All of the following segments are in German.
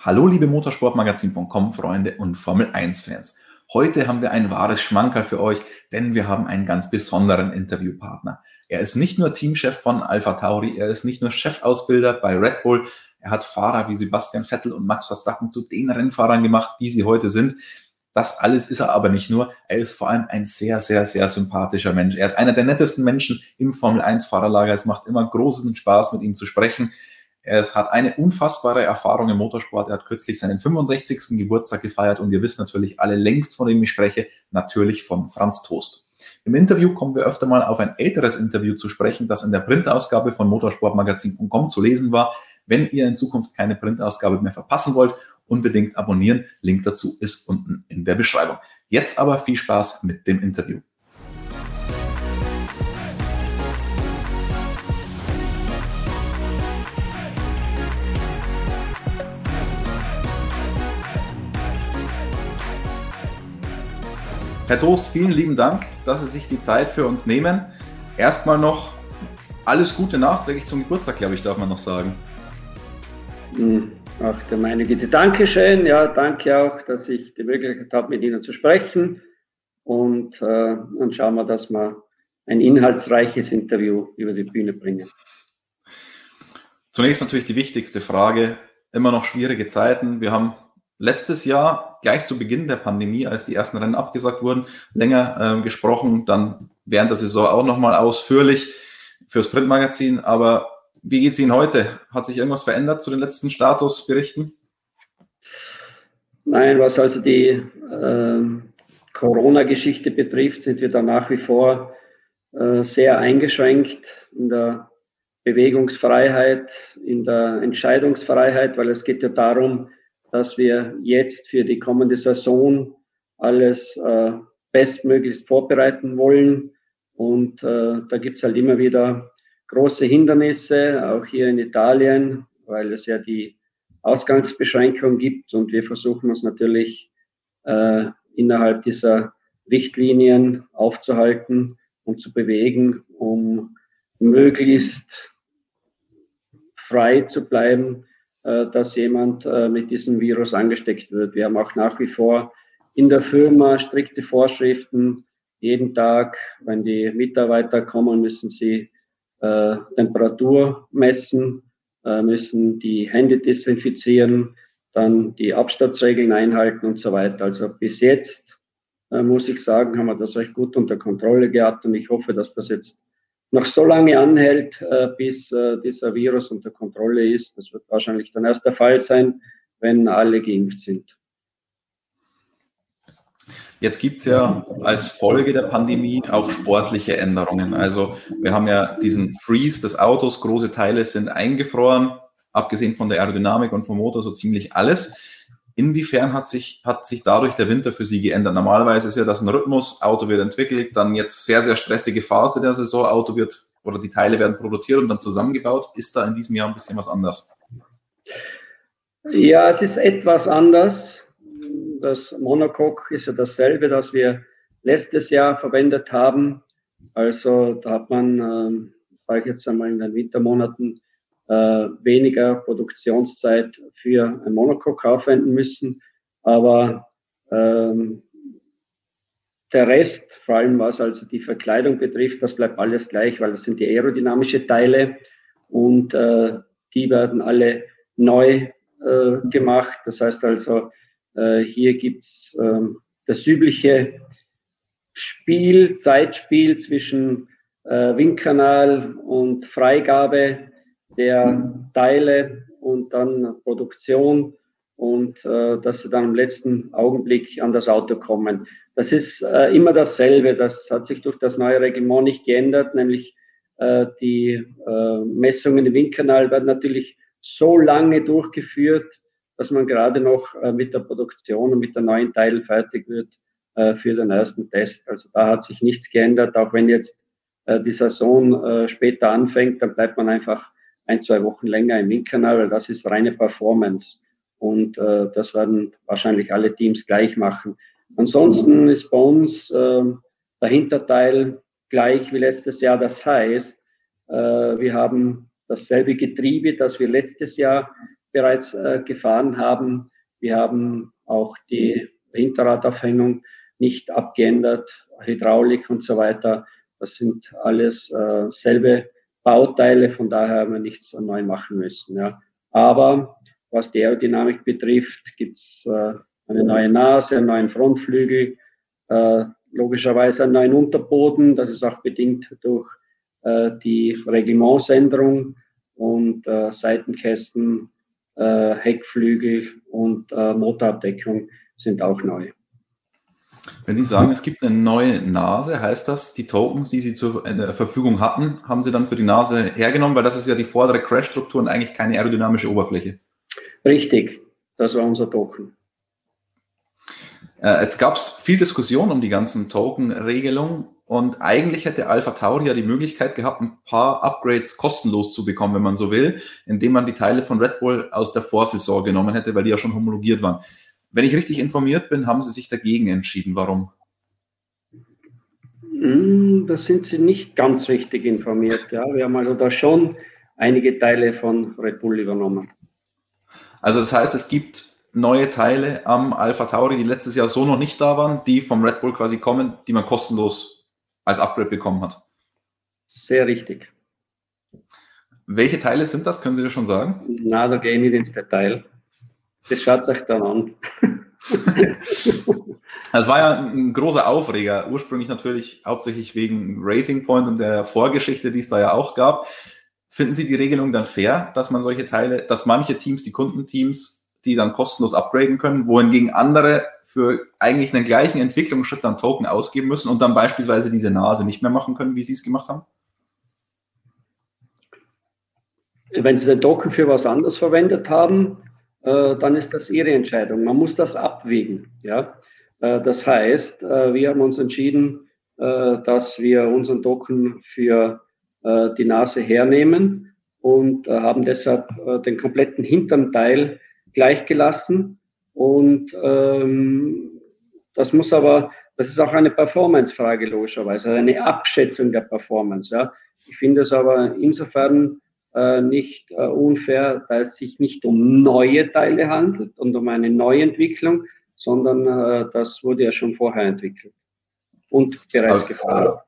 Hallo liebe Motorsportmagazin.com Freunde und Formel 1 Fans. Heute haben wir ein wahres Schmankerl für euch, denn wir haben einen ganz besonderen Interviewpartner. Er ist nicht nur Teamchef von Alpha Tauri, er ist nicht nur Chefausbilder bei Red Bull, er hat Fahrer wie Sebastian Vettel und Max Verstappen zu den Rennfahrern gemacht, die sie heute sind. Das alles ist er aber nicht nur. Er ist vor allem ein sehr, sehr, sehr sympathischer Mensch. Er ist einer der nettesten Menschen im Formel 1 Fahrerlager. Es macht immer großen Spaß, mit ihm zu sprechen. Er hat eine unfassbare Erfahrung im Motorsport. Er hat kürzlich seinen 65. Geburtstag gefeiert und ihr wisst natürlich alle längst, von dem ich spreche, natürlich von Franz Toast. Im Interview kommen wir öfter mal auf ein älteres Interview zu sprechen, das in der Printausgabe von motorsportmagazin.com zu lesen war. Wenn ihr in Zukunft keine Printausgabe mehr verpassen wollt, unbedingt abonnieren. Link dazu ist unten in der Beschreibung. Jetzt aber viel Spaß mit dem Interview. Herr Toast, vielen lieben Dank, dass Sie sich die Zeit für uns nehmen. Erstmal noch alles Gute nachträglich zum Geburtstag, glaube ich, darf man noch sagen. Hm, ach, der meine Güte. Dankeschön. Ja, danke auch, dass ich die Möglichkeit habe, mit Ihnen zu sprechen. Und äh, dann schauen wir, dass wir ein inhaltsreiches Interview über die Bühne bringen. Zunächst natürlich die wichtigste Frage. Immer noch schwierige Zeiten. Wir haben letztes Jahr, gleich zu Beginn der Pandemie, als die ersten Rennen abgesagt wurden, länger äh, gesprochen, dann während der Saison auch nochmal ausführlich fürs Printmagazin. Aber wie geht es Ihnen heute? Hat sich irgendwas verändert zu den letzten Statusberichten? Nein, was also die äh, Corona-Geschichte betrifft, sind wir da nach wie vor äh, sehr eingeschränkt in der Bewegungsfreiheit, in der Entscheidungsfreiheit, weil es geht ja darum, dass wir jetzt für die kommende Saison alles äh, bestmöglichst vorbereiten wollen. Und äh, da gibt es halt immer wieder große Hindernisse, auch hier in Italien, weil es ja die Ausgangsbeschränkung gibt. Und wir versuchen uns natürlich äh, innerhalb dieser Richtlinien aufzuhalten und zu bewegen, um möglichst frei zu bleiben dass jemand äh, mit diesem Virus angesteckt wird. Wir haben auch nach wie vor in der Firma strikte Vorschriften. Jeden Tag, wenn die Mitarbeiter kommen, müssen sie äh, Temperatur messen, müssen die Hände desinfizieren, dann die Abstandsregeln einhalten und so weiter. Also bis jetzt, muss ich sagen, haben wir das recht gut unter Kontrolle gehabt und ich hoffe, dass das jetzt noch so lange anhält, äh, bis äh, dieser Virus unter Kontrolle ist. Das wird wahrscheinlich dann erst der Fall sein, wenn alle geimpft sind. Jetzt gibt es ja als Folge der Pandemie auch sportliche Änderungen. Also wir haben ja diesen Freeze des Autos, große Teile sind eingefroren, abgesehen von der Aerodynamik und vom Motor so ziemlich alles. Inwiefern hat sich, hat sich dadurch der Winter für Sie geändert? Normalerweise ist ja das ein Rhythmus, Auto wird entwickelt, dann jetzt sehr, sehr stressige Phase der Saison, Auto wird oder die Teile werden produziert und dann zusammengebaut. Ist da in diesem Jahr ein bisschen was anders? Ja, es ist etwas anders. Das Monocoque ist ja dasselbe, das wir letztes Jahr verwendet haben. Also da hat man, äh, ich jetzt einmal in den Wintermonaten, weniger Produktionszeit für ein Monocoque aufwenden müssen. Aber ähm, der Rest, vor allem was also die Verkleidung betrifft, das bleibt alles gleich, weil das sind die aerodynamische Teile und äh, die werden alle neu äh, gemacht. Das heißt also, äh, hier gibt's äh, das übliche Spiel, Zeitspiel zwischen äh, Windkanal und Freigabe der Teile und dann Produktion und äh, dass sie dann im letzten Augenblick an das Auto kommen. Das ist äh, immer dasselbe. Das hat sich durch das neue Reglement nicht geändert, nämlich äh, die äh, Messungen im Windkanal werden natürlich so lange durchgeführt, dass man gerade noch äh, mit der Produktion und mit der neuen Teil fertig wird äh, für den ersten Test. Also da hat sich nichts geändert, auch wenn jetzt die Saison später anfängt, dann bleibt man einfach ein, zwei Wochen länger im Windkanal, weil das ist reine Performance. Und äh, das werden wahrscheinlich alle Teams gleich machen. Ansonsten ist bei uns äh, der Hinterteil gleich wie letztes Jahr. Das heißt, äh, wir haben dasselbe Getriebe, das wir letztes Jahr bereits äh, gefahren haben. Wir haben auch die Hinterradaufhängung nicht abgeändert, Hydraulik und so weiter. Das sind alles äh, selbe Bauteile, von daher haben wir nichts neu machen müssen. Ja. Aber was die Aerodynamik betrifft, gibt es äh, eine neue Nase, einen neuen Frontflügel, äh, logischerweise einen neuen Unterboden. Das ist auch bedingt durch äh, die Reglementsänderung und äh, Seitenkästen, äh, Heckflügel und äh, Motorabdeckung sind auch neu. Wenn Sie sagen, es gibt eine neue Nase, heißt das, die Tokens, die Sie zur äh, Verfügung hatten, haben Sie dann für die Nase hergenommen, weil das ist ja die vordere Crash-Struktur und eigentlich keine aerodynamische Oberfläche. Richtig, das war unser Token. Äh, jetzt gab es viel Diskussion um die ganzen Token-Regelungen und eigentlich hätte Alpha Tauri ja die Möglichkeit gehabt, ein paar Upgrades kostenlos zu bekommen, wenn man so will, indem man die Teile von Red Bull aus der Vorsaison genommen hätte, weil die ja schon homologiert waren. Wenn ich richtig informiert bin, haben Sie sich dagegen entschieden. Warum? Hm, da sind Sie nicht ganz richtig informiert. Ja. Wir haben also da schon einige Teile von Red Bull übernommen. Also das heißt, es gibt neue Teile am Alpha Tauri, die letztes Jahr so noch nicht da waren, die vom Red Bull quasi kommen, die man kostenlos als Upgrade bekommen hat. Sehr richtig. Welche Teile sind das? Können Sie das schon sagen? Na, da gehe ich nicht ins Detail. Das schaut euch dann an. Es war ja ein großer Aufreger, ursprünglich natürlich hauptsächlich wegen Racing Point und der Vorgeschichte, die es da ja auch gab. Finden Sie die Regelung dann fair, dass man solche Teile, dass manche Teams, die Kundenteams, die dann kostenlos upgraden können, wohingegen andere für eigentlich einen gleichen Entwicklungsschritt dann Token ausgeben müssen und dann beispielsweise diese Nase nicht mehr machen können, wie Sie es gemacht haben? Wenn Sie den Token für was anderes verwendet haben, äh, dann ist das Ihre Entscheidung. Man muss das abwägen. Ja? Äh, das heißt, äh, wir haben uns entschieden, dass wir unseren Token für die Nase hernehmen und haben deshalb den kompletten hinteren Teil gleichgelassen. Und ähm, das muss aber, das ist auch eine Performance-Frage logischerweise, eine Abschätzung der Performance. Ja. Ich finde es aber insofern äh, nicht äh, unfair, da es sich nicht um neue Teile handelt und um eine Neuentwicklung, sondern äh, das wurde ja schon vorher entwickelt und bereits aber, gefahren.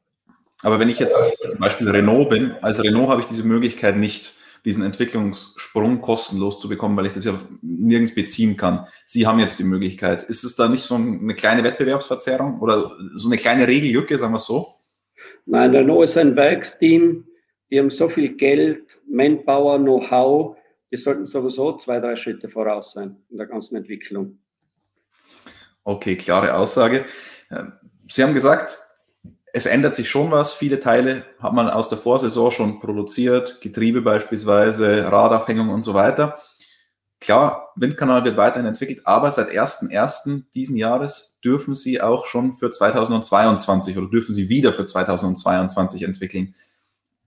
Aber wenn ich jetzt zum Beispiel Renault bin, als Renault habe ich diese Möglichkeit nicht, diesen Entwicklungssprung kostenlos zu bekommen, weil ich das ja nirgends beziehen kann. Sie haben jetzt die Möglichkeit. Ist es da nicht so eine kleine Wettbewerbsverzerrung oder so eine kleine Regellücke, sagen wir es so? Nein, Renault ist ein Werksteam. Die haben so viel Geld, Manpower, Know-how. Die sollten sowieso zwei, drei Schritte voraus sein in der ganzen Entwicklung. Okay, klare Aussage. Sie haben gesagt, es ändert sich schon was. Viele Teile hat man aus der Vorsaison schon produziert, Getriebe beispielsweise, Radaufhängung und so weiter. Klar, Windkanal wird weiterhin entwickelt, aber seit 1.1. diesen Jahres dürfen Sie auch schon für 2022 oder dürfen Sie wieder für 2022 entwickeln.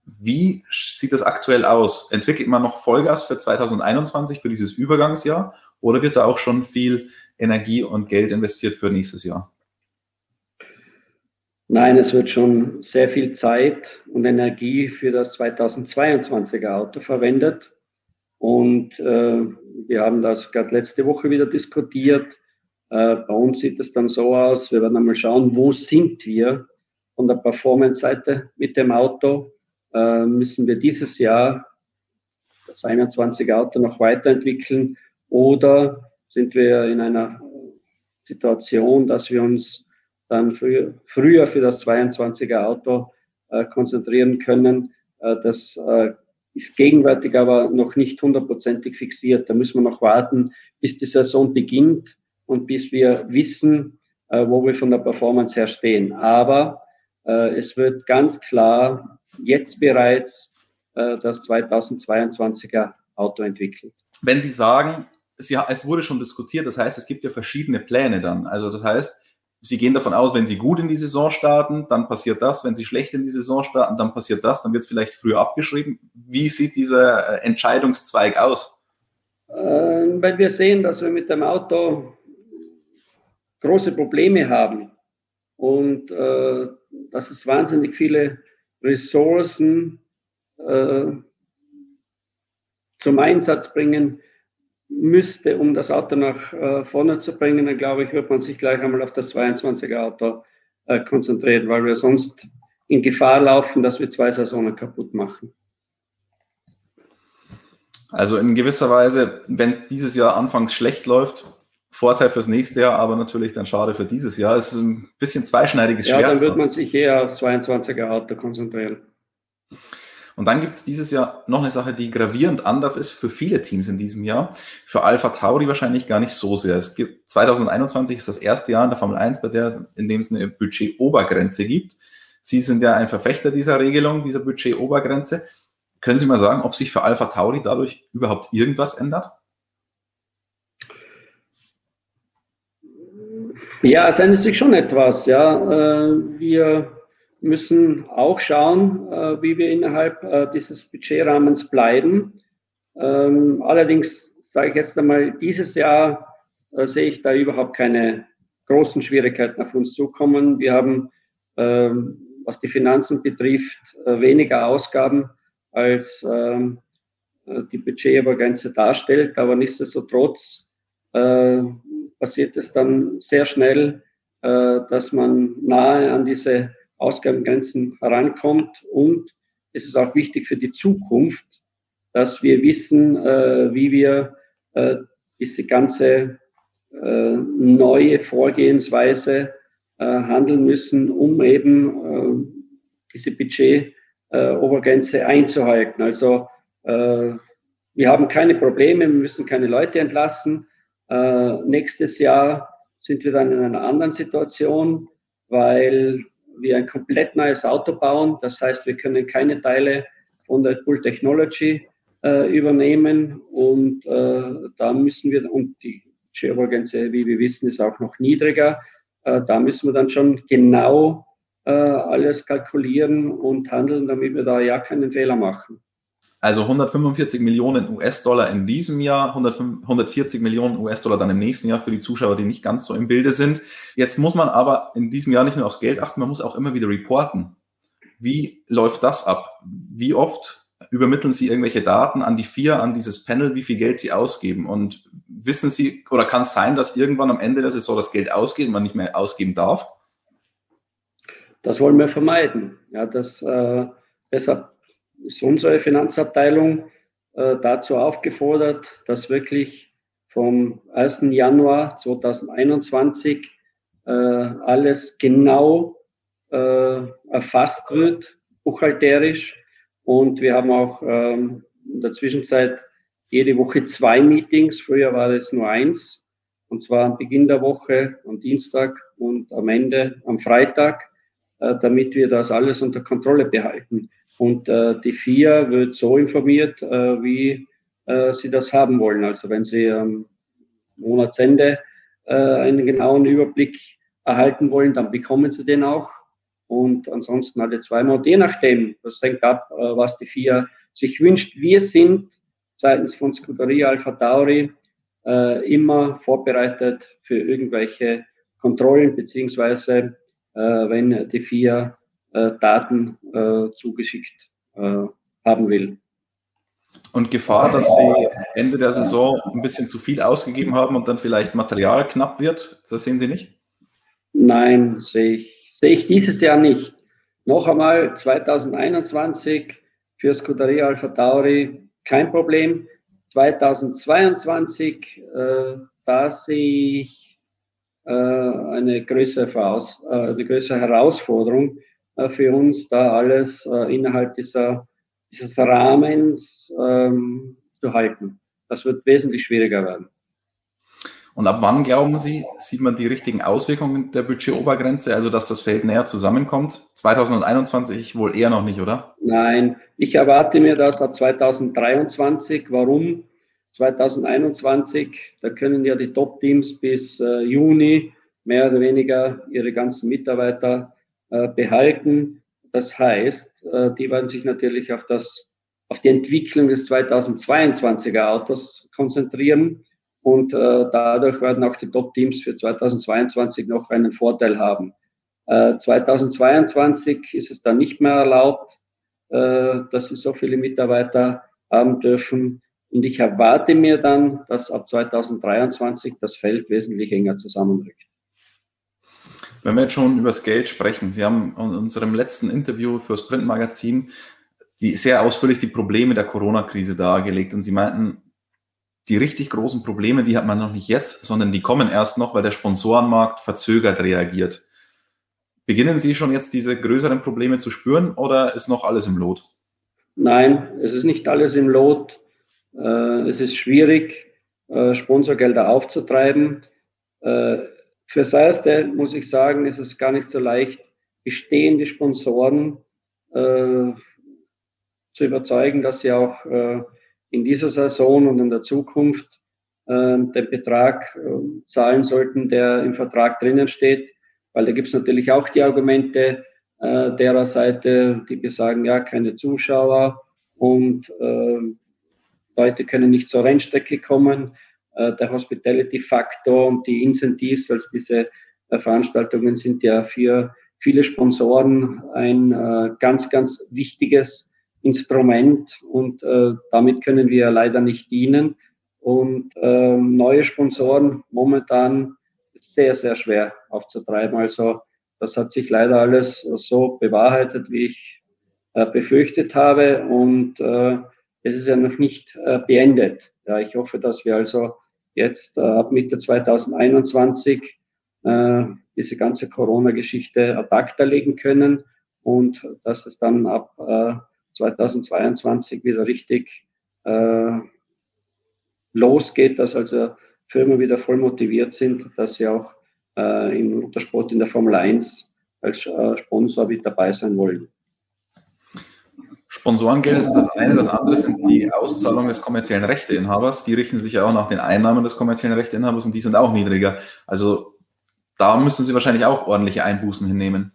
Wie sieht das aktuell aus? Entwickelt man noch Vollgas für 2021, für dieses Übergangsjahr, oder wird da auch schon viel Energie und Geld investiert für nächstes Jahr? Nein, es wird schon sehr viel Zeit und Energie für das 2022er Auto verwendet. Und äh, wir haben das gerade letzte Woche wieder diskutiert. Äh, bei uns sieht es dann so aus, wir werden einmal schauen, wo sind wir von der Performance-Seite mit dem Auto äh, müssen wir dieses Jahr das 21 Auto noch weiterentwickeln oder sind wir in einer Situation, dass wir uns dann früher, früher für das 22er Auto äh, konzentrieren können. Äh, das äh, ist gegenwärtig aber noch nicht hundertprozentig fixiert. Da müssen wir noch warten, bis die Saison beginnt und bis wir wissen, äh, wo wir von der Performance her stehen. Aber äh, es wird ganz klar jetzt bereits äh, das 2022er Auto entwickelt. Wenn Sie sagen, Sie, es wurde schon diskutiert, das heißt, es gibt ja verschiedene Pläne dann. Also das heißt, Sie gehen davon aus, wenn Sie gut in die Saison starten, dann passiert das. Wenn Sie schlecht in die Saison starten, dann passiert das. Dann wird es vielleicht früher abgeschrieben. Wie sieht dieser äh, Entscheidungszweig aus? Äh, weil wir sehen, dass wir mit dem Auto große Probleme haben und äh, dass es wahnsinnig viele Ressourcen äh, zum Einsatz bringen, müsste, um das Auto nach äh, vorne zu bringen, dann glaube ich, wird man sich gleich einmal auf das 22er Auto äh, konzentrieren, weil wir sonst in Gefahr laufen, dass wir zwei Saisonen kaputt machen. Also in gewisser Weise, wenn es dieses Jahr anfangs schlecht läuft, Vorteil fürs nächste Jahr, aber natürlich dann schade für dieses Jahr. Es ist ein bisschen zweischneidiges Schwert. Ja, dann wird man sich eher aufs 22er Auto konzentrieren. Und dann gibt es dieses Jahr noch eine Sache, die gravierend anders ist für viele Teams in diesem Jahr. Für Alpha Tauri wahrscheinlich gar nicht so sehr. Es gibt 2021 ist das erste Jahr in der Formel 1, bei der, in dem es eine Budgetobergrenze gibt. Sie sind ja ein Verfechter dieser Regelung, dieser Budgetobergrenze. Können Sie mal sagen, ob sich für Alpha Tauri dadurch überhaupt irgendwas ändert? Ja, es ändert sich schon etwas. Ja, äh, wir müssen auch schauen, äh, wie wir innerhalb äh, dieses Budgetrahmens bleiben. Ähm, allerdings sage ich jetzt einmal, dieses Jahr sehe ich da überhaupt keine großen Schwierigkeiten auf uns zukommen. Wir haben, ähm, was die Finanzen betrifft, weniger Ausgaben als ähm, die Budgetobergrenze darstellt. Aber nichtsdestotrotz passiert es dann sehr schnell, äh, dass man nahe an diese Ausgabengrenzen herankommt. Und es ist auch wichtig für die Zukunft, dass wir wissen, äh, wie wir äh, diese ganze äh, neue Vorgehensweise äh, handeln müssen, um eben diese äh, Obergrenze einzuhalten. Also wir haben keine Probleme, wir müssen keine Leute entlassen. Äh, nächstes Jahr sind wir dann in einer anderen Situation, weil wir ein komplett neues Auto bauen. Das heißt, wir können keine Teile von der Bull Technology äh, übernehmen und äh, da müssen wir, und die Share-Grenze, wie wir wissen, ist auch noch niedriger. Äh, da müssen wir dann schon genau äh, alles kalkulieren und handeln, damit wir da ja keinen Fehler machen. Also 145 Millionen US-Dollar in diesem Jahr, 140 Millionen US-Dollar dann im nächsten Jahr für die Zuschauer, die nicht ganz so im Bilde sind. Jetzt muss man aber in diesem Jahr nicht nur aufs Geld achten, man muss auch immer wieder reporten. Wie läuft das ab? Wie oft übermitteln Sie irgendwelche Daten an die vier, an dieses Panel, wie viel Geld Sie ausgeben? Und wissen Sie, oder kann es sein, dass irgendwann am Ende der Saison das Geld ausgeht und man nicht mehr ausgeben darf? Das wollen wir vermeiden. Ja, das, äh, deshalb ist unsere Finanzabteilung äh, dazu aufgefordert, dass wirklich vom 1. Januar 2021 äh, alles genau äh, erfasst wird, buchhalterisch. Und wir haben auch ähm, in der Zwischenzeit jede Woche zwei Meetings. Früher war es nur eins. Und zwar am Beginn der Woche, am Dienstag und am Ende am Freitag äh, damit wir das alles unter Kontrolle behalten. Und äh, die FIA wird so informiert, äh, wie sie das haben wollen. Also wenn sie am Monatsende einen genauen Überblick erhalten wollen, dann bekommen sie den auch. Und ansonsten alle zweimal. Und je nachdem, das hängt ab, was die FIA sich wünscht. Wir sind seitens von Scuderia Alpha Tauri immer vorbereitet für irgendwelche Kontrollen beziehungsweise äh, wenn die FIA äh, Daten äh, zugeschickt haben will. Und Gefahr, dass Sie Ende der Saison ein bisschen zu viel ausgegeben haben und dann vielleicht Material knapp wird, das sehen Sie nicht? Nein, sehe ich, sehe ich dieses Jahr nicht. Noch einmal 2021 für Scuderia Alpha Tauri kein Problem. 2022, äh, da sehe ich äh, eine größere, Voraus, äh, eine größere Herausforderung äh, für uns, da alles innerhalb dieser, dieses Rahmens ähm, zu halten. Das wird wesentlich schwieriger werden. Und ab wann, glauben Sie, sieht man die richtigen Auswirkungen der Budgetobergrenze, also dass das Feld näher zusammenkommt? 2021 wohl eher noch nicht, oder? Nein, ich erwarte mir das ab 2023. Warum? 2021, da können ja die Top-Teams bis äh, Juni mehr oder weniger ihre ganzen Mitarbeiter äh, behalten. Das heißt, äh, die werden sich natürlich auf das, auf die Entwicklung des 2022er Autos konzentrieren und äh, dadurch werden auch die Top-Teams für 2022 noch einen Vorteil haben. 2022 äh, ist es dann nicht mehr erlaubt, äh, dass sie so viele Mitarbeiter haben dürfen Und ich erwarte mir dann, dass ab 2023 das Feld wesentlich enger zusammenrückt. Wenn wir jetzt schon über das Geld sprechen, Sie haben in unserem letzten Interview fürs Printmagazin die sehr ausführlich die Probleme der Corona-Krise dargelegt und Sie meinten, die richtig großen Probleme, die hat man noch nicht jetzt, sondern die kommen erst noch, weil der Sponsorenmarkt verzögert reagiert. Beginnen Sie schon jetzt diese größeren Probleme zu spüren oder ist noch alles im Lot? Nein, es ist nicht alles im Lot. Äh, es ist schwierig, äh, Sponsorgelder aufzutreiben. Äh, fürs Erste muss ich sagen, ist es gar nicht so leicht, bestehende Sponsoren zu überzeugen, dass sie auch in dieser Saison und in der Zukunft den Betrag zahlen sollten, der im Vertrag drinnen steht. Weil da gibt es natürlich auch die Argumente derer Seite, die besagen, ja, keine Zuschauer und Leute können nicht zur Rennstrecke kommen. Äh, der Hospitality-Faktor und die Incentives als diese äh, Veranstaltungen sind ja für viele Sponsoren ein äh, ganz, ganz wichtiges Instrument und damit können wir leider nicht dienen. Und ähm, neue Sponsoren momentan sehr, sehr schwer aufzutreiben. Also das hat sich leider alles so bewahrheitet, wie ich befürchtet habe. Und es ist ja noch nicht beendet. Ja, ich hoffe, dass wir also jetzt äh, ab Mitte 2021 äh, diese ganze Corona-Geschichte ad acta legen können und dass es dann ab äh, 2022 wieder richtig äh, losgeht, dass also Firmen wieder voll motiviert sind, dass sie auch äh, im Motorsport in der Formel 1 als äh, Sponsor mit dabei sein wollen. Sponsorengeld ist das eine, das andere sind die Auszahlungen des kommerziellen Rechteinhabers. Die richten sich ja auch nach den Einnahmen des kommerziellen Rechteinhabers und die sind auch niedriger. Also da müssen Sie wahrscheinlich auch ordentliche Einbußen hinnehmen.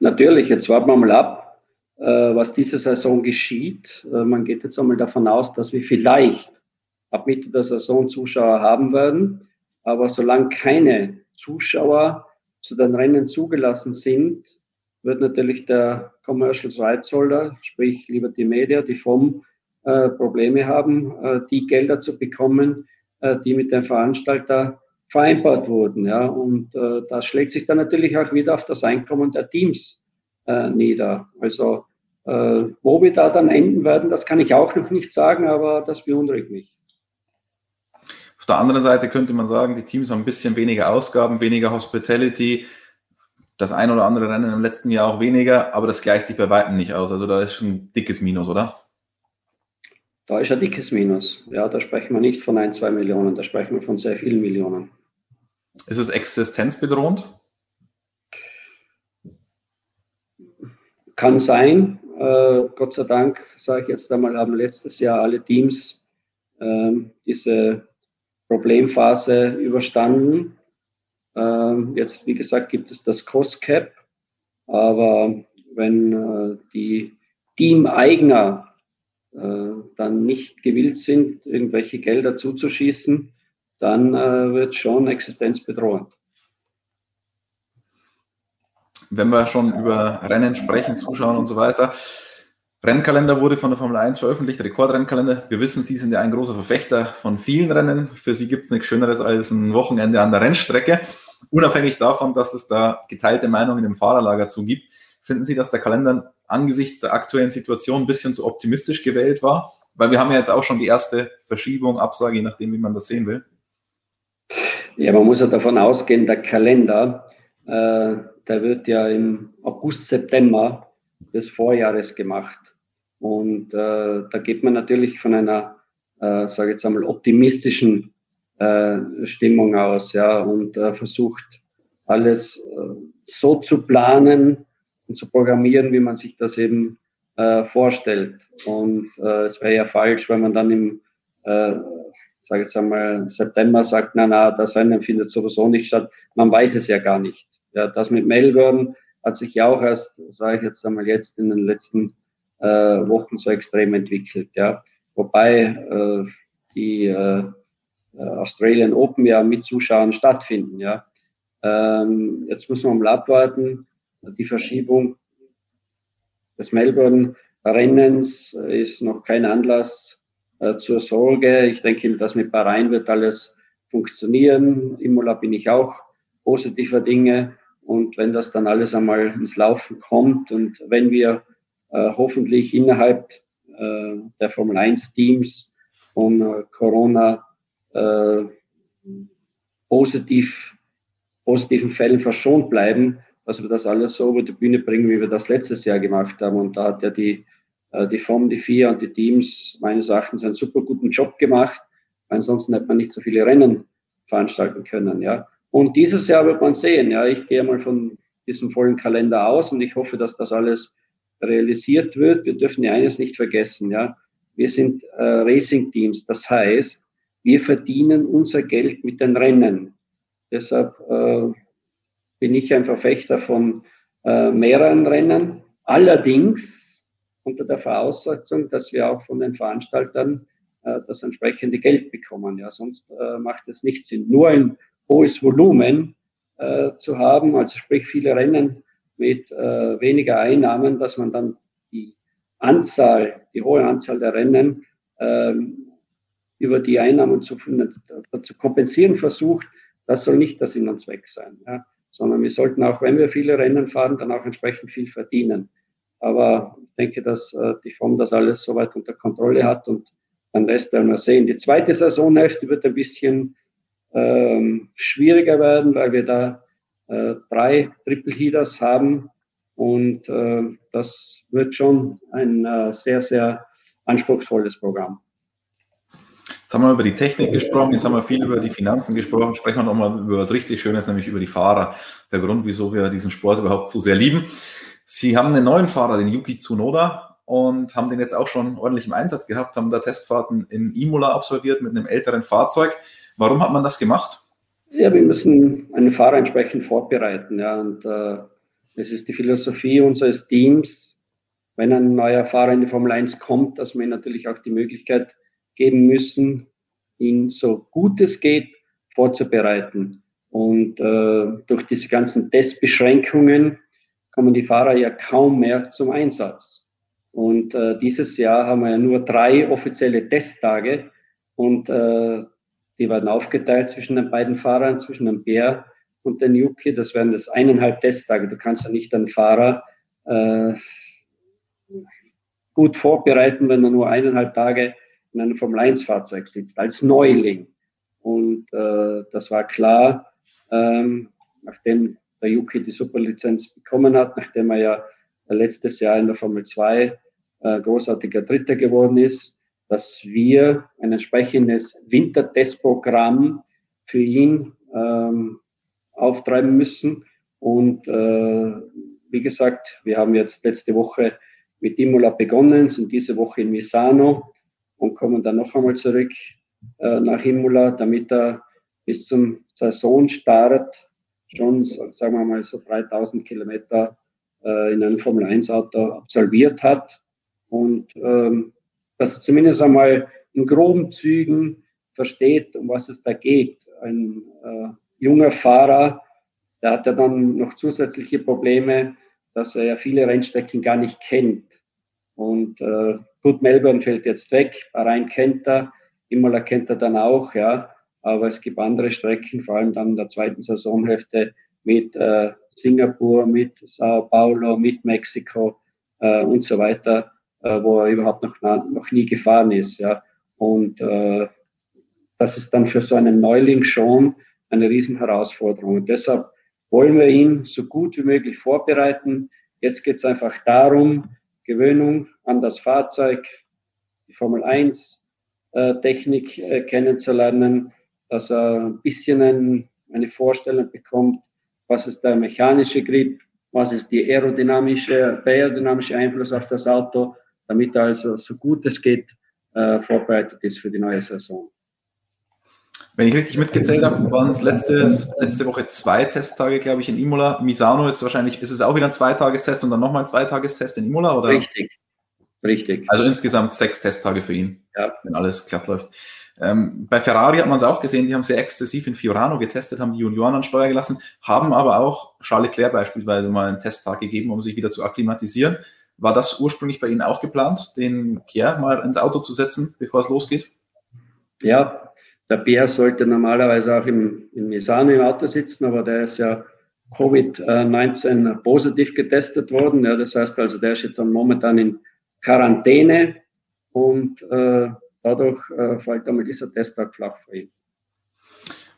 Natürlich, jetzt warten wir mal ab, äh, was diese Saison geschieht. Äh, man geht jetzt einmal davon aus, dass wir vielleicht ab Mitte der Saison Zuschauer haben werden. Aber solange keine Zuschauer zu den Rennen zugelassen sind, wird natürlich der Commercial Rights Holder, sprich Liberty Media, die FOM, äh, Probleme haben, äh, die Gelder zu bekommen, äh, die mit dem Veranstalter vereinbart wurden. Ja? Und äh, das schlägt sich dann natürlich auch wieder auf das Einkommen der Teams äh, nieder. Also äh, wo wir da dann enden werden, das kann ich auch noch nicht sagen, aber das beunruhigt mich. Auf der anderen Seite könnte man sagen, die Teams haben ein bisschen weniger Ausgaben, weniger Hospitality, das ein oder andere Rennen im letzten Jahr auch weniger, aber das gleicht sich bei weitem nicht aus. Also da ist schon ein dickes Minus, oder? Da ist ein dickes Minus. Ja, da sprechen wir nicht von ein, zwei Millionen, da sprechen wir von sehr vielen Millionen. Ist es existenzbedrohend? Kann sein. Äh, Gott sei Dank, sage ich jetzt einmal, haben letztes Jahr alle Teams äh, diese Problemphase überstanden. Ähm, jetzt, wie gesagt, gibt es das Cost Cap, aber wenn äh, die Teameigner äh, dann nicht gewillt sind, irgendwelche Gelder zuzuschießen, dann äh, wird schon existenzbedrohend. Wenn wir schon über Rennen sprechen, Zuschauen und so weiter, Rennkalender wurde von der Formel 1 veröffentlicht, Rekordrennkalender. Wir wissen, Sie sind ja ein großer Verfechter von vielen Rennen. Für Sie gibt es nichts Schöneres als ein Wochenende an der Rennstrecke. Unabhängig davon, dass es da geteilte Meinungen im Fahrerlager zu gibt, finden Sie, dass der Kalender angesichts der aktuellen Situation ein bisschen zu optimistisch gewählt war? Weil wir haben ja jetzt auch schon die erste Verschiebung, Absage, je nachdem, wie man das sehen will. Ja, man muss ja davon ausgehen, der Kalender, äh, der wird ja im August, September des Vorjahres gemacht. Und äh, da geht man natürlich von einer, äh, sage ich jetzt einmal, optimistischen Stimmung aus, ja, und äh, versucht alles äh, so zu planen und zu programmieren, wie man sich das eben äh, vorstellt. Und äh, es wäre ja falsch, wenn man dann im, äh, sage jetzt einmal, September sagt, na, na, das Rennen findet sowieso nicht statt. Man weiß es ja gar nicht. Ja, das mit Melbourne hat sich ja auch erst, sage ich jetzt einmal, jetzt in den letzten äh, Wochen so extrem entwickelt. Ja. Wobei äh, die äh, äh, Australian Open ja mit Zuschauern stattfinden. Ja. Ähm, jetzt muss man mal abwarten. Die Verschiebung des Melbourne-Rennens ist noch kein Anlass, äh, zur Sorge. Ich denke, dass mit Bahrain wird alles funktionieren. Imola bin ich auch positiver Dinge. Und wenn das dann alles einmal ins Laufen kommt und wenn wir äh, hoffentlich innerhalb äh, der Formel 1 Teams von äh, Corona äh, positiv, positiven Fällen verschont bleiben, dass wir das alles so über die Bühne bringen, wie wir das letztes Jahr gemacht haben. Und da hat ja die, äh, die FOM, die FIA und die Teams meines Erachtens einen super guten Job gemacht. Ansonsten hätte man nicht so viele Rennen veranstalten können. Ja. Und dieses Jahr wird man sehen. Ja, ich gehe mal von diesem vollen Kalender aus und ich hoffe, dass das alles realisiert wird. Wir dürfen ja eines nicht vergessen. Ja, wir sind äh, Racing-Teams. Das heißt, wir verdienen unser Geld mit den Rennen. Deshalb äh, bin ich ein Verfechter von äh, mehreren Rennen. Allerdings unter der Voraussetzung, dass wir auch von den Veranstaltern äh, das entsprechende Geld bekommen. Ja, sonst äh, macht es nicht Sinn. Nur ein hohes Volumen äh, zu haben, also sprich viele Rennen mit äh, weniger Einnahmen, dass man dann die Anzahl, die hohe Anzahl der Rennen ähm, über die Einnahmen zu, zu kompensieren versucht, das soll nicht der Sinn und Zweck sein. Ja? Sondern wir sollten auch, wenn wir viele Rennen fahren, dann auch entsprechend viel verdienen. Aber ich denke, dass äh, die FOM das alles soweit unter Kontrolle hat und dann Rest werden wir sehen. Die zweite Saisonhälfte wird ein bisschen ähm, schwieriger werden, weil wir da äh, drei Triple Heaters haben und äh, das wird schon ein äh, sehr, sehr anspruchsvolles Programm. Jetzt haben wir über die Technik gesprochen, jetzt haben wir viel über die Finanzen gesprochen. Sprechen wir nochmal über was richtig Schönes, nämlich über die Fahrer. Der Grund, wieso wir diesen Sport überhaupt so sehr lieben. Sie haben einen neuen Fahrer, den Yuki Tsunoda, und haben den jetzt auch schon ordentlich im Einsatz gehabt, haben da Testfahrten in Imola absolviert mit einem älteren Fahrzeug. Warum hat man das gemacht? Ja, wir müssen einen Fahrer entsprechend vorbereiten. Ja, und äh, es ist die Philosophie unseres Teams, wenn ein neuer Fahrer in die Formel 1 kommt, dass ihm natürlich auch die Möglichkeit geben müssen, ihn so gut es geht vorzubereiten. Und äh, durch diese ganzen Testbeschränkungen kommen die Fahrer ja kaum mehr zum Einsatz. Und äh, dieses Jahr haben wir ja nur drei offizielle Testtage und äh, die werden aufgeteilt zwischen den beiden Fahrern, zwischen dem Bär und den Yuki. Das wären das eineinhalb Testtage. Du kannst ja nicht einen Fahrer äh, gut vorbereiten, wenn er nur eineinhalb Tage in einem Formel-1-Fahrzeug sitzt, als Neuling. Und äh, das war klar, ähm, nachdem der Yuki die Superlizenz bekommen hat, nachdem er ja letztes Jahr in der Formel 2 äh, großartiger Dritter geworden ist, dass wir ein entsprechendes Wintertestprogramm für ihn ähm, auftreiben müssen. Und äh, wie gesagt, wir haben jetzt letzte Woche mit Imola begonnen, sind diese Woche in Misano und kommen dann noch einmal zurück äh, nach Imola, damit er bis zum Saisonstart schon, sagen wir mal, so 3000 Kilometer äh, in einem Formel 1 Auto absolviert hat. Und ähm, dass zumindest einmal in groben Zügen versteht, um was es da geht. Ein äh, junger Fahrer, der hat ja dann noch zusätzliche Probleme, dass er ja viele Rennstrecken gar nicht kennt. Und äh, gut, Melbourne fällt jetzt weg, Bahrain kennt er, Imola kennt er dann auch, ja. Aber es gibt andere Strecken, vor allem dann in der zweiten Saisonhälfte mit äh, Singapur, mit Sao Paulo, mit Mexiko äh, und so weiter, äh, wo er überhaupt noch, noch nie gefahren ist. Ja. Und äh, das ist dann für so einen Neuling schon eine Riesenherausforderung. Und deshalb wollen wir ihn so gut wie möglich vorbereiten. Jetzt geht es einfach darum, Gewöhnung an das Fahrzeug, die Formel 1 äh, Technik äh, kennenzulernen, dass er ein bisschen ein, eine Vorstellung bekommt, was ist der mechanische Grip, was ist die aerodynamische, der aerodynamische Einfluss auf das Auto, damit er also so gut es geht äh, vorbereitet ist für die neue Saison. Wenn ich richtig mitgezählt habe, waren es letzte, letzte Woche zwei Testtage, glaube ich, in Imola. Misano jetzt wahrscheinlich, ist es auch wieder ein Zweitagestest und dann nochmal ein Zweitagestest in Imola, oder? Richtig, richtig. Also insgesamt sechs Testtage für ihn, ja. wenn alles glatt läuft. Ähm, bei Ferrari hat man es auch gesehen, die haben sehr exzessiv in Fiorano getestet, haben die Junioren an Steuer gelassen, haben aber auch Charles Leclerc beispielsweise mal einen Testtag gegeben, um sich wieder zu akklimatisieren. War das ursprünglich bei Ihnen auch geplant, den Pierre mal ins Auto zu setzen, bevor es losgeht? Ja, der Pierre sollte normalerweise auch im, im Misano im Auto sitzen, aber der ist ja Covid-19 positiv getestet worden. Ja, das heißt also, der ist jetzt momentan in Quarantäne und äh, dadurch äh, fällt einmal dieser Testtag flach für ihn.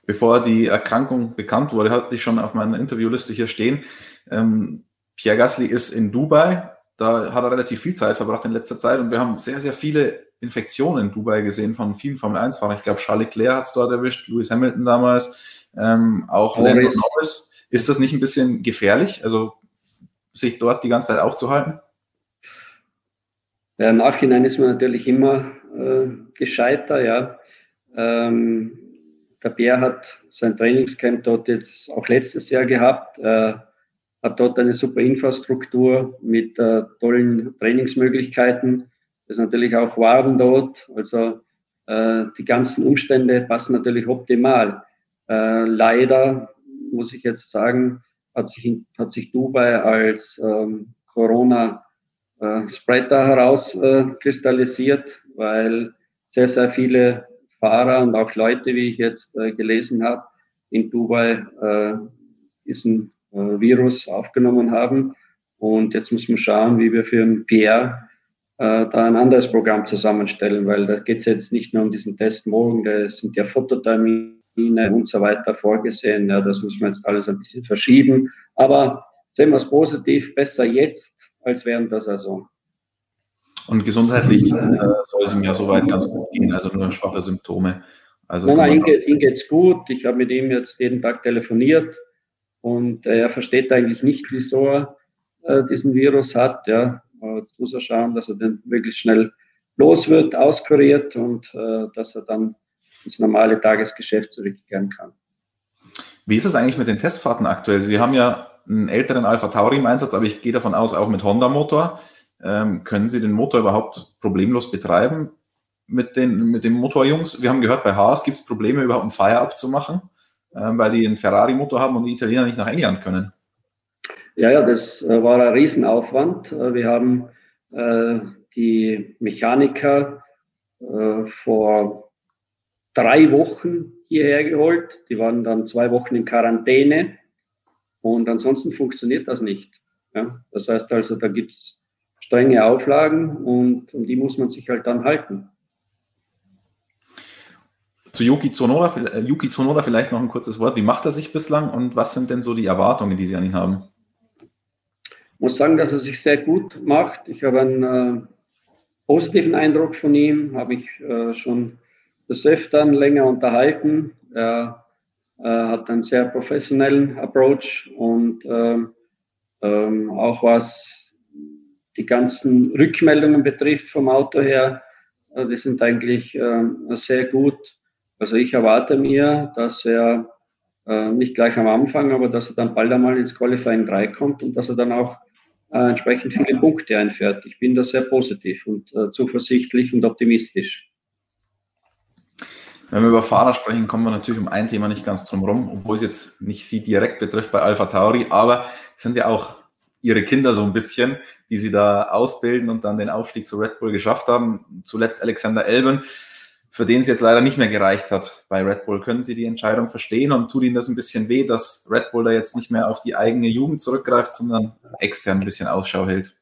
Bevor die Erkrankung bekannt wurde, hatte ich schon auf meiner Interviewliste hier stehen. Ähm, Pierre Gasly ist in Dubai. Da hat er relativ viel Zeit verbracht in letzter Zeit und wir haben sehr, sehr viele Infektionen in Dubai gesehen von vielen Formel-1-Fahrern. Ich glaube, Charles Leclerc hat es dort erwischt, Lewis Hamilton damals, ähm, auch Lando Norris. Ist das nicht ein bisschen gefährlich, also sich dort die ganze Zeit aufzuhalten? Ja, Im Nachhinein ist man natürlich immer äh, gescheiter, ja. Ähm, der Bär hat sein Trainingscamp dort jetzt auch letztes Jahr gehabt, äh, hat dort eine super Infrastruktur mit äh, tollen Trainingsmöglichkeiten. Ist natürlich auch warm dort, also äh, die ganzen Umstände passen natürlich optimal. Äh, leider muss ich jetzt sagen, hat sich, hat sich Dubai als ähm, Corona-Spreader äh, herauskristallisiert, weil sehr, sehr viele Fahrer und auch Leute, wie ich jetzt äh, gelesen habe, in Dubai äh, diesen äh, Virus aufgenommen haben. Und jetzt müssen wir schauen, wie wir für ein PR äh, da ein anderes Programm zusammenstellen, weil da geht es jetzt nicht nur um diesen Test morgen, da sind ja Fototermine und so weiter vorgesehen. Ja, das muss man jetzt alles ein bisschen verschieben. Aber sehen wir es positiv, besser jetzt als während der Saison. Und gesundheitlich äh, soll es ihm ja soweit ganz gut gehen, also nur schwache Symptome. Also nein, nein, ihm, geht, ihm geht's gut. Ich habe mit ihm jetzt jeden Tag telefoniert und äh, er versteht eigentlich nicht, wieso er äh, diesen Virus hat. Ja. Muss er schauen, dass er den wirklich schnell los wird, auskuriert und äh, dass er dann ins normale Tagesgeschäft zurückkehren kann. Wie ist es eigentlich mit den Testfahrten aktuell? Sie haben ja einen älteren Alpha Tauri im Einsatz, aber ich gehe davon aus, auch mit Honda-Motor. Ähm, können Sie den Motor überhaupt problemlos betreiben mit den, mit den Motorjungs? Wir haben gehört, bei Haas gibt es Probleme, überhaupt einen Fire-Up zu machen, ähm, weil die einen Ferrari-Motor haben und die Italiener nicht nach England können. Ja, ja, das äh, war ein Riesenaufwand. Äh, wir haben äh, die Mechaniker äh, vor drei Wochen hierher geholt. Die waren dann zwei Wochen in Quarantäne. Und ansonsten funktioniert das nicht. Ja? Das heißt also, da gibt es strenge Auflagen und um die muss man sich halt dann halten. Zu Yuki Tsunoda, äh, Yuki Tsunoda vielleicht noch ein kurzes Wort. Wie macht er sich bislang und was sind denn so die Erwartungen, die Sie an ihn haben? Muss sagen, dass er sich sehr gut macht. Ich habe einen äh, positiven Eindruck von ihm, habe ich äh, schon des Öfteren länger unterhalten. Er äh, hat einen sehr professionellen Approach und ähm, ähm, auch was die ganzen Rückmeldungen betrifft vom Auto her, äh, die sind eigentlich äh, sehr gut. Also ich erwarte mir, dass er äh, nicht gleich am Anfang, aber dass er dann bald einmal ins Qualifying 3 kommt und dass er dann auch äh, entsprechend viele Punkte einfährt. Ich bin da sehr positiv und äh, zuversichtlich und optimistisch. Wenn wir über Fahrer sprechen, kommen wir natürlich um ein Thema nicht ganz drum rum, obwohl es jetzt nicht sie direkt betrifft bei Alpha Tauri, aber es sind ja auch ihre Kinder so ein bisschen, die sie da ausbilden und dann den Aufstieg zu Red Bull geschafft haben. Zuletzt Alexander Elben, für den es jetzt leider nicht mehr gereicht hat bei Red Bull. Können Sie die Entscheidung verstehen und tut Ihnen das ein bisschen weh, dass Red Bull da jetzt nicht mehr auf die eigene Jugend zurückgreift, sondern extern ein bisschen Ausschau hält?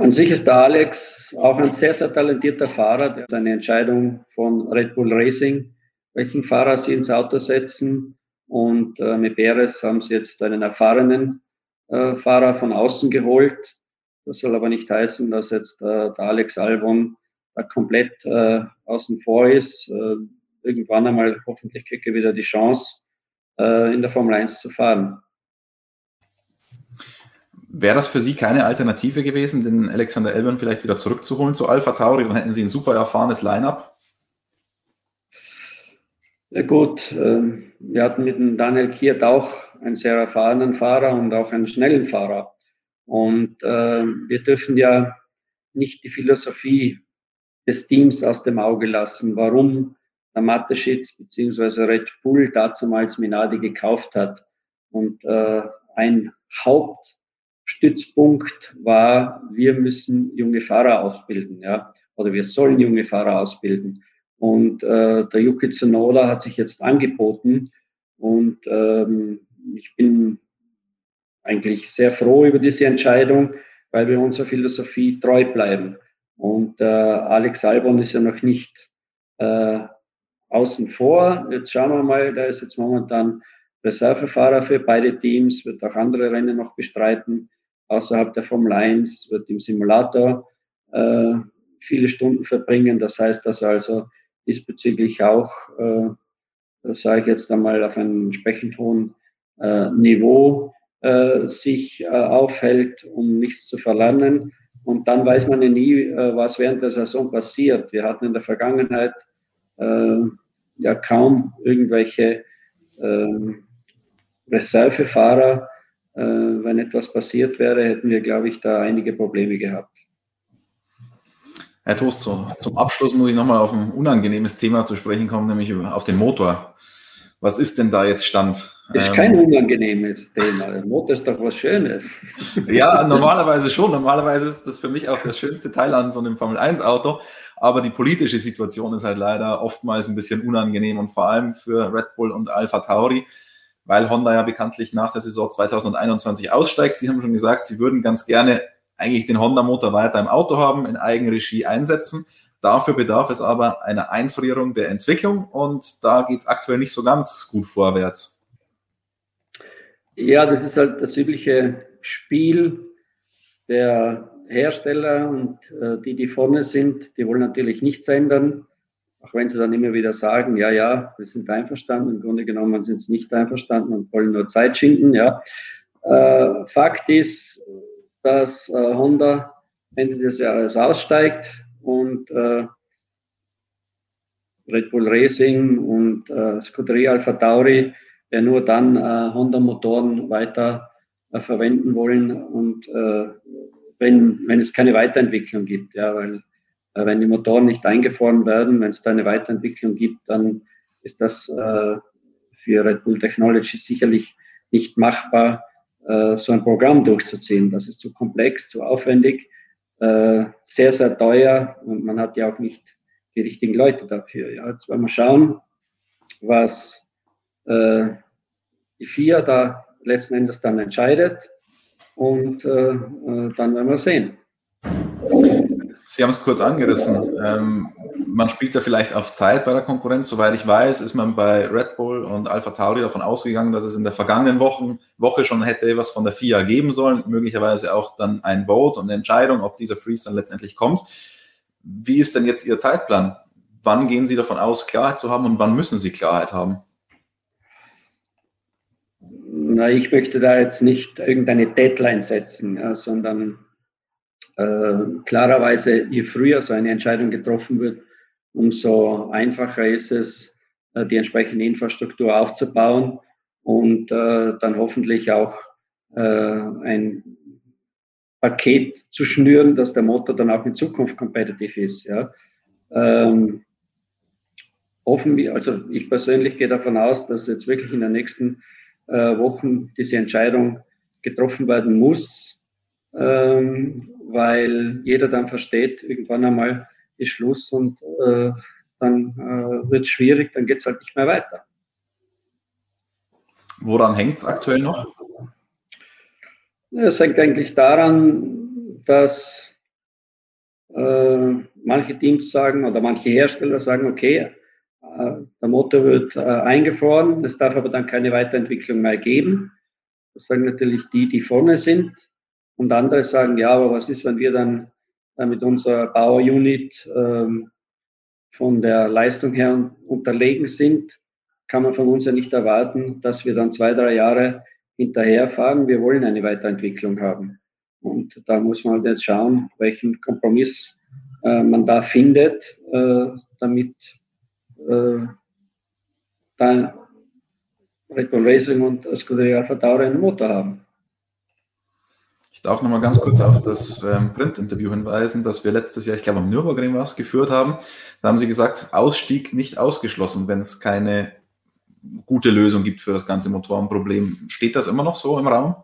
An sich ist der Alex auch ein sehr, sehr talentierter Fahrer, der seine Entscheidung von Red Bull Racing, welchen Fahrer sie ins Auto setzen. Und äh, mit Perez haben sie jetzt einen erfahrenen äh, Fahrer von außen geholt. Das soll aber nicht heißen, dass jetzt äh, der Alex Albon da komplett äh, außen vor ist. Äh, irgendwann einmal hoffentlich kriegt er wieder die Chance, äh, in der Formel 1 zu fahren. Wäre das für Sie keine Alternative gewesen, den Alexander Elben vielleicht wieder zurückzuholen zu Alpha Tauri? Dann hätten Sie ein super erfahrenes Line-up. Ja gut, ähm, wir hatten mit dem Daniel Kiert auch einen sehr erfahrenen Fahrer und auch einen schnellen Fahrer. Und äh, wir dürfen ja nicht die Philosophie des Teams aus dem Auge lassen, warum der Mateschitz bzw. Red Bull damals Minardi gekauft hat. Und äh, ein Haupt Stützpunkt war, wir müssen junge Fahrer ausbilden, ja, oder wir sollen junge Fahrer ausbilden. Und äh, der Yuki Tsunoda hat sich jetzt angeboten und ähm, ich bin eigentlich sehr froh über diese Entscheidung, weil wir unserer Philosophie treu bleiben. Und äh, Alex Albon ist ja noch nicht äh, außen vor. Jetzt schauen wir mal, der ist jetzt momentan Reservefahrer für beide Teams, wird auch andere Rennen noch bestreiten außerhalb der Formel 1, wird im Simulator äh, viele Stunden verbringen. Das heißt, dass er also diesbezüglich auch, äh, das sage ich jetzt einmal, auf einem entsprechend hohen äh, Niveau äh, sich äh, aufhält, um nichts zu verlernen. Und dann weiß man ja nie, äh, was während der Saison passiert. Wir hatten in der Vergangenheit äh, ja kaum irgendwelche äh, Reservefahrer. Äh, wenn etwas passiert wäre, hätten wir, glaube ich, da einige Probleme gehabt. Herr Toast, zum Abschluss muss ich nochmal auf ein unangenehmes Thema zu sprechen kommen, nämlich auf den Motor. Was ist denn da jetzt Stand? Das ist kein ähm, unangenehmes Thema. Motor ist doch was Schönes. Ja, normalerweise schon. Normalerweise ist das für mich auch das schönste Teil an so einem Formel-1-Auto. Aber die politische Situation ist halt leider oftmals ein bisschen unangenehm und vor allem für Red Bull und Alpha Tauri, weil Honda ja bekanntlich nach der Saison 2021 aussteigt. Sie haben schon gesagt, Sie würden ganz gerne eigentlich den Honda-Motor weiter im Auto haben, in Eigenregie einsetzen. Dafür bedarf es aber einer Einfrierung der Entwicklung und da geht es aktuell nicht so ganz gut vorwärts. Ja, das ist halt das übliche Spiel der Hersteller und äh, die, die vorne sind, die wollen natürlich nichts ändern, auch wenn sie dann immer wieder sagen, ja, ja, wir sind einverstanden, im Grunde genommen sind sie nicht einverstanden und wollen nur Zeit schinden. Ja. Äh, Fakt ist, dass äh, Honda Ende des Jahres aussteigt und äh, Red Bull Racing und äh, Scuderia Alpha Tauri ja nur dann äh, Honda-Motoren weiter äh, verwenden wollen und äh, wenn, wenn es keine Weiterentwicklung gibt, ja, weil äh, wenn die Motoren nicht eingefroren werden, wenn es da eine Weiterentwicklung gibt, dann ist das äh, für Red Bull Technology sicherlich nicht machbar, so ein Programm durchzuziehen. Das ist zu komplex, zu aufwendig äh, sehr, sehr teuer und man hat ja auch nicht die richtigen Leute dafür. Ja. Jetzt wollen wir schauen, was äh, die FIA da letzten Endes dann entscheidet und äh, äh dann werden wir sehen. Sie haben es kurz angerissen. Ähm, man spielt da vielleicht auf Zeit bei der Konkurrenz. Soweit ich weiß, ist man bei Red Bull und Alpha Tauri davon ausgegangen, dass es in der vergangenen Wochen, Woche schon hätte was von der FIA geben sollen, möglicherweise auch dann ein Vote und eine Entscheidung, ob dieser Freeze dann letztendlich kommt. Wie ist denn jetzt Ihr Zeitplan? Wann gehen Sie davon aus, Klarheit zu haben und wann müssen Sie Klarheit haben? Na, ich möchte da jetzt nicht irgendeine Deadline setzen, ja, sondern äh, klarerweise, je früher so eine Entscheidung getroffen wird, umso einfacher ist es, äh, die entsprechende Infrastruktur aufzubauen und äh, dann hoffentlich auch äh, ein Paket zu schnüren, dass der Motor dann auch in Zukunft kompetitiv ist. Ja. Ähm, hoffen wir, also ich persönlich gehe davon aus, dass jetzt wirklich in den nächsten äh, Wochen diese Entscheidung getroffen werden muss, ähm, weil jeder dann versteht, irgendwann einmal, ist Schluss und äh, dann äh, wird es schwierig, dann geht es halt nicht mehr weiter. Woran hängt es aktuell noch? Es hängt eigentlich daran, dass äh, manche Teams sagen oder manche Hersteller sagen, okay, äh, der Motor wird äh, eingefroren, es darf aber dann keine Weiterentwicklung mehr geben. Das sagen natürlich die, die vorne sind. Und andere sagen, ja, aber was ist, wenn wir dann mit unserer Power Unit ähm, von der Leistung her unterlegen sind, kann man von uns ja nicht erwarten, dass wir dann zwei, drei Jahre hinterherfahren. Wir wollen eine Weiterentwicklung haben. Und da muss man halt jetzt schauen, welchen Kompromiss äh, man da findet, äh, damit äh, da Red Bull Racing und Scuderia Tauri einen Motor haben. Ich darf noch mal ganz kurz auf das ähm, Print-Interview hinweisen, das wir letztes Jahr, ich glaube am Nürburgring was, geführt haben. Da haben Sie gesagt, Ausstieg nicht ausgeschlossen, wenn es keine gute Lösung gibt für das ganze Motorenproblem. Steht das immer noch so im Raum?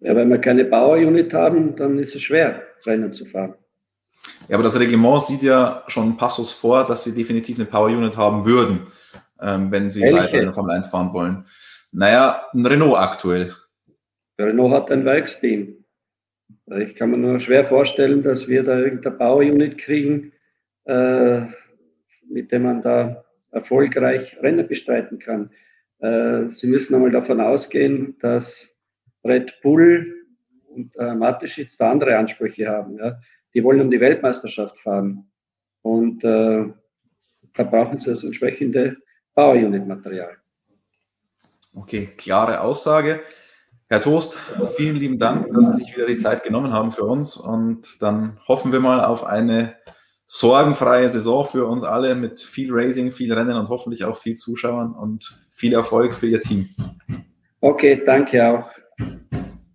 Ja, wenn wir keine Power-Unit haben, dann ist es schwer, Rennen zu fahren. Ja, aber das Reglement sieht ja schon Passus vor, dass sie definitiv eine Power-Unit haben würden, ähm, wenn sie Welche? weiter in der Formel 1 fahren wollen. Naja, ein Renault aktuell. Renault hat ein Werksteam. Ich kann mir nur schwer vorstellen, dass wir da irgendeine Power-Unit kriegen, äh, mit dem man da erfolgreich Rennen bestreiten kann. Äh, Sie müssen einmal davon ausgehen, dass Red Bull und äh, Mateschitz da andere Ansprüche haben. Die wollen um die Weltmeisterschaft fahren. Und äh, da brauchen sie das entsprechende Power-Unit-Material. Okay, klare Aussage. Herr Toast, vielen lieben Dank, dass Sie sich wieder die Zeit genommen haben für uns. Und dann hoffen wir mal auf eine sorgenfreie Saison für uns alle mit viel Racing, viel Rennen und hoffentlich auch viel Zuschauern und viel Erfolg für Ihr Team. Okay, danke auch.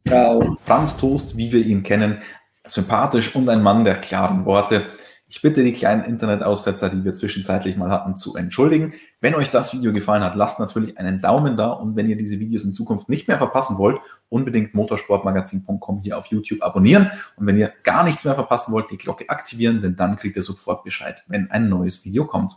Ciao. Franz Toast, wie wir ihn kennen, sympathisch und ein Mann der klaren Worte. Ich bitte die kleinen Internetaussetzer, die wir zwischenzeitlich mal hatten, zu entschuldigen. Wenn euch das Video gefallen hat, lasst natürlich einen Daumen da und wenn ihr diese Videos in Zukunft nicht mehr verpassen wollt, unbedingt motorsportmagazin.com hier auf YouTube abonnieren und wenn ihr gar nichts mehr verpassen wollt, die Glocke aktivieren, denn dann kriegt ihr sofort Bescheid, wenn ein neues Video kommt.